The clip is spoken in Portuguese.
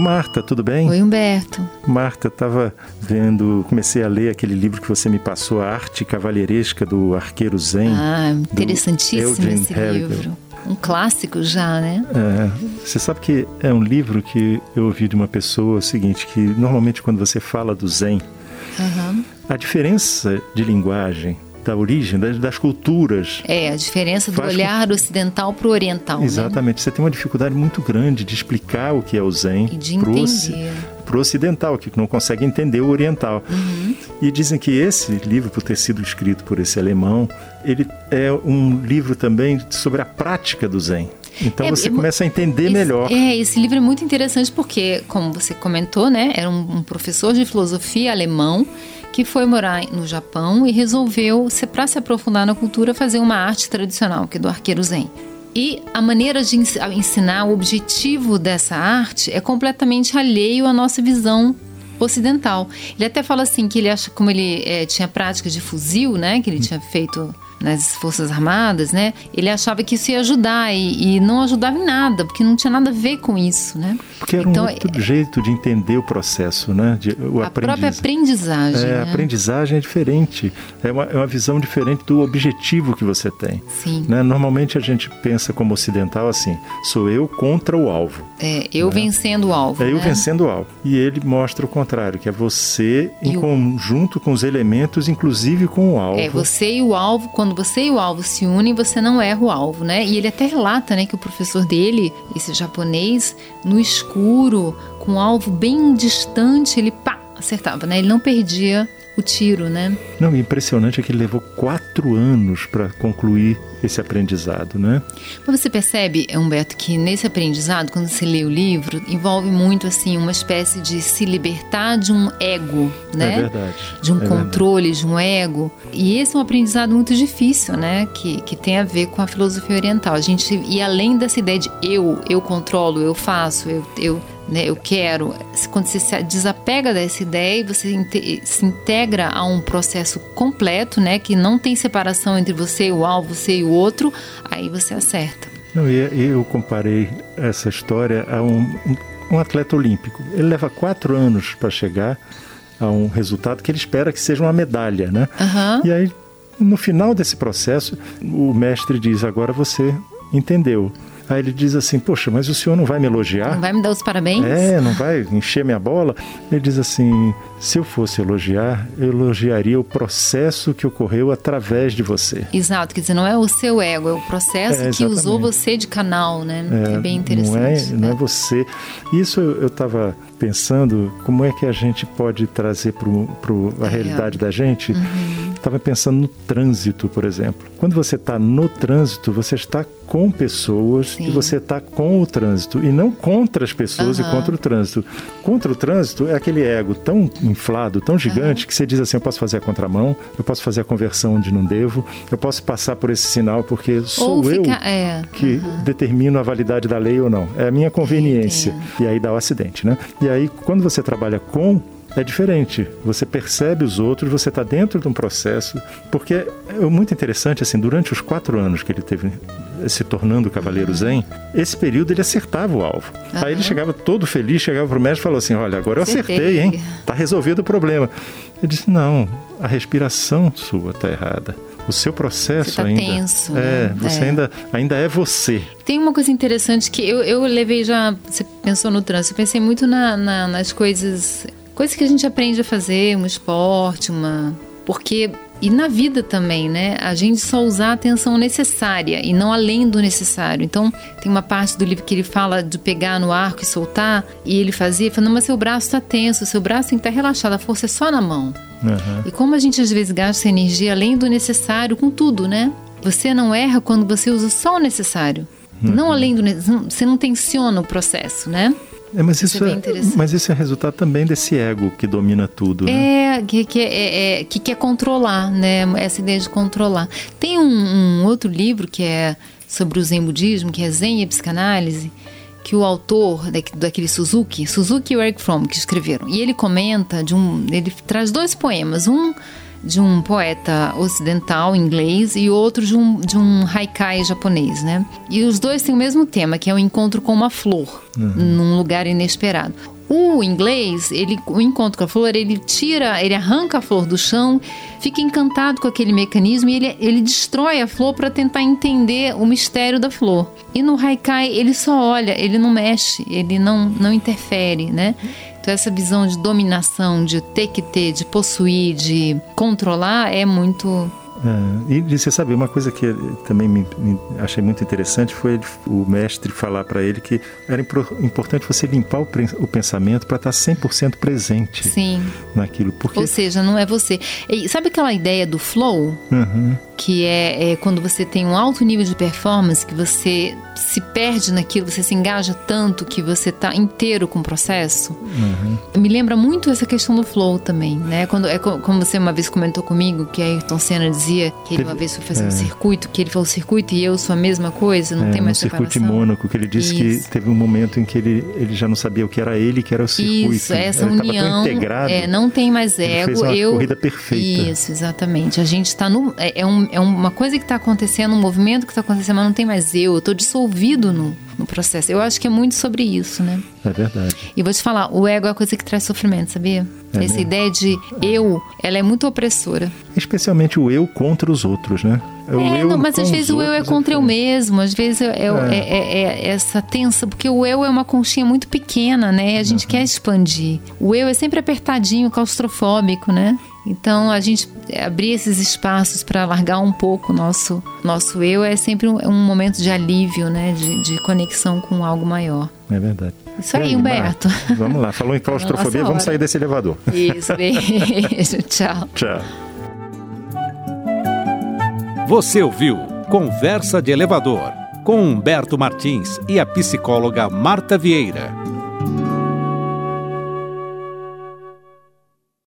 Marta, tudo bem? Oi, Humberto. Marta, estava vendo, comecei a ler aquele livro que você me passou, A Arte Cavalheiresca do Arqueiro Zen. Ah, interessantíssimo esse livro. Um clássico já, né? É, você sabe que é um livro que eu ouvi de uma pessoa o seguinte, que normalmente quando você fala do Zen, Aham. a diferença de linguagem, da origem, das, das culturas, É, a diferença do Faz com- olhar ocidental para o oriental, né? Exatamente. Você tem uma dificuldade muito grande de explicar o que é o Zen E de pro entender. oci- pro ocidental, que não consegue entender o oriental. Uhum. E dizem que esse livro, por ter sido escrito por esse alemão, ele é um livro também sobre a prática do Zen. Então É, você é começa a entender Esse- melhor. É, esse livro é muito interessante porque, como você comentou, né, era um, um professor de filosofia alemão que foi morar no Japão e resolveu, para se aprofundar na cultura, fazer uma arte tradicional, que é do arqueiro zen. E a maneira de ensinar, o objetivo dessa arte é completamente alheio à nossa visão ocidental. Ele até fala assim que ele acha como ele eh, tinha prática de fuzil, né, que ele tinha feito nas Forças Armadas, né? Ele achava que isso ia ajudar e, e não ajudava em nada, porque não tinha nada a ver com isso, né? Porque era então, um outro jeito de entender o processo, né? De, o a própria aprendiz- aprendizagem. É, né? a aprendizagem é diferente. É uma, é uma visão diferente do objetivo que você tem. Sim. Né? Normalmente a gente pensa como ocidental assim: sou eu contra o alvo. É, eu vencendo o alvo. É eu né? vencendo o alvo. E ele mostra o contrário, que é você em conjunto com os elementos, inclusive com o alvo. É, você e o alvo, quando você e o alvo se unem, você não erra o alvo, né? E ele até relata, né, que o professor dele, esse japonês, no escuro, com o alvo bem distante, ele pá, acertava, né? Ele não perdia o tiro, né? Não, o impressionante é que ele levou quatro anos para concluir esse aprendizado, né? Mas você percebe, Humberto, que nesse aprendizado, quando você lê o livro, envolve muito assim uma espécie de se libertar de um ego, né? É verdade. De um É verdade. controle, de um ego. E esse é um aprendizado muito difícil, né? Que, que tem a ver com a filosofia oriental. A gente ir além dessa ideia de eu, eu controlo, eu faço, eu, eu, né, eu quero. Quando você se desapega dessa ideia e você se integra a um processo completo, né? Que não tem separação entre você e o alvo, você e o outro, aí você acerta. Não, eu comparei essa história a um, um- atleta olímpico. Ele leva quatro anos para chegar a um resultado que ele espera que seja uma medalha, né? Aham. E aí, no final desse processo, o mestre diz: agora você entendeu. Aí ele diz assim: Poxa, mas o senhor não vai me elogiar? Não vai me dar os parabéns? É, não vai encher minha bola? Ele diz assim: se eu fosse elogiar, eu elogiaria o processo que ocorreu através de você. Exato, quer dizer, não é o seu ego, é o processo É, que usou você de canal, né? É, bem interessante. Não é, não é você. Isso eu estava pensando, como é que a gente pode trazer para a É. realidade da gente? Uhum. Estava pensando no trânsito, por exemplo. Quando você está no trânsito, você está com pessoas Sim. e você está com o trânsito e não contra as pessoas e Aham. contra o trânsito. Contra o trânsito é aquele ego tão inflado, tão gigante que você diz assim: eu posso fazer a contramão, eu posso fazer a conversão onde não devo, eu posso passar por esse sinal porque sou Ou eu fica, é, que determino a validade da lei ou não. É a minha conveniência. Entendo. E aí dá o acidente, né? E aí, quando você trabalha com, é diferente. Você percebe os outros, você está dentro de um processo. Porque é muito interessante, assim, durante os quatro anos que ele teve se tornando Cavaleiro Uhum. Zen, esse período ele acertava o alvo. Aí ele chegava todo feliz, chegava pro médico e falou assim: Olha, agora eu acertei, Acertei. hein? Tá resolvido o problema. Ele disse: Não, a respiração sua está errada. O seu processo Você tá ainda. tenso, é, né? você É. Ainda, ainda é você. Tem uma coisa interessante que eu, eu levei já. Você pensou no trânsito, eu pensei muito na- na- nas coisas. Coisas que a gente aprende a fazer, um esporte, uma. Porque. E na vida também, né? A gente só usar a atenção necessária e não além do necessário. Então, tem uma parte do livro que ele fala de pegar no arco e soltar, e ele fazia, falando, mas seu braço está tenso, seu braço tem que estar relaxado, a força é só na mão. Aham. E como a gente às vezes gasta energia além do necessário com tudo, né? Você não erra quando você usa só o necessário. Não além do necessário. Você não tensiona o processo, né? É, mas Isso isso é é, bem interessante. mas isso é resultado também desse ego que domina tudo, né? É, que, que, é, é- que quer controlar, né? Essa ideia de controlar. Tem um, um outro livro que é sobre o Zen Budismo, que é Zen e Psicanálise, que o autor da- daquele Suzuki, Suzuki e Eric Fromm, que escreveram. E ele comenta de um. Ele traz dois poemas. Um de um poeta ocidental inglês e outro de um, de um haikai japonês, né? E os dois têm o mesmo tema, que é o encontro com uma flor, uhum. num lugar inesperado. O inglês, ele, o encontro com a flor, ele tira, ele arranca a flor do chão, fica encantado com aquele mecanismo e ele, ele destrói a flor para tentar entender o mistério da flor. E no haikai, ele só olha, ele não mexe, ele não, não interfere, né? Essa visão de dominação, de ter que ter, de possuir, de controlar, é muito é, e você sabe, uma coisa que também me, me achei muito interessante foi o mestre falar para ele que era importante você limpar o, o pensamento para estar 100% presente Sim. naquilo. Porque... Ou seja, não é você. E sabe aquela ideia do flow? Uhum. Que é, é quando você tem um alto nível de performance, que você se perde naquilo, você se engaja tanto que você está inteiro com o processo. Uhum. Me lembra muito essa questão do flow também, né? Quando, é como você uma vez comentou comigo, que a Ayrton Senna dizia que ele uma vez foi fazer é. um circuito, que ele falou circuito e eu sou a mesma coisa, não é, tem mais um circuito de Mônaco, que ele disse Isso. que teve um momento em que ele, ele já não sabia o que era ele, que era o circuito. Isso, essa ele união, integrado, é, não tem mais ego. Ele fez uma eu, corrida perfeita. Isso, exatamente. A gente está no é, é, um, é uma coisa que está acontecendo, um movimento que está acontecendo, mas não tem mais eu. Eu estou dissolvido no, no processo. Eu acho que é muito sobre isso, né? É verdade. E vou te falar, o ego é a coisa que traz sofrimento, sabia? É Essa mesmo? ideia de eu, ela é muito opressora. Especialmente o eu contra os outros, né? É, é não, mas às vezes o eu é contra eu mesmo, às vezes é, é, é. é, essa tensa, porque o eu é uma conchinha muito pequena, né? A gente uhum. quer expandir. O eu é sempre apertadinho, claustrofóbico, né? Então, a gente abrir esses espaços para largar um pouco o nosso, nosso eu é sempre um, um momento de alívio, né? De, de, conexão com algo maior. É verdade. Isso aí, aí Humberto. Vamos lá, falou em claustrofobia, vamos sair desse elevador. Isso, beijo, tchau. Tchau. Você ouviu Conversa de Elevador com Humberto Martins e a psicóloga Marta Vieira.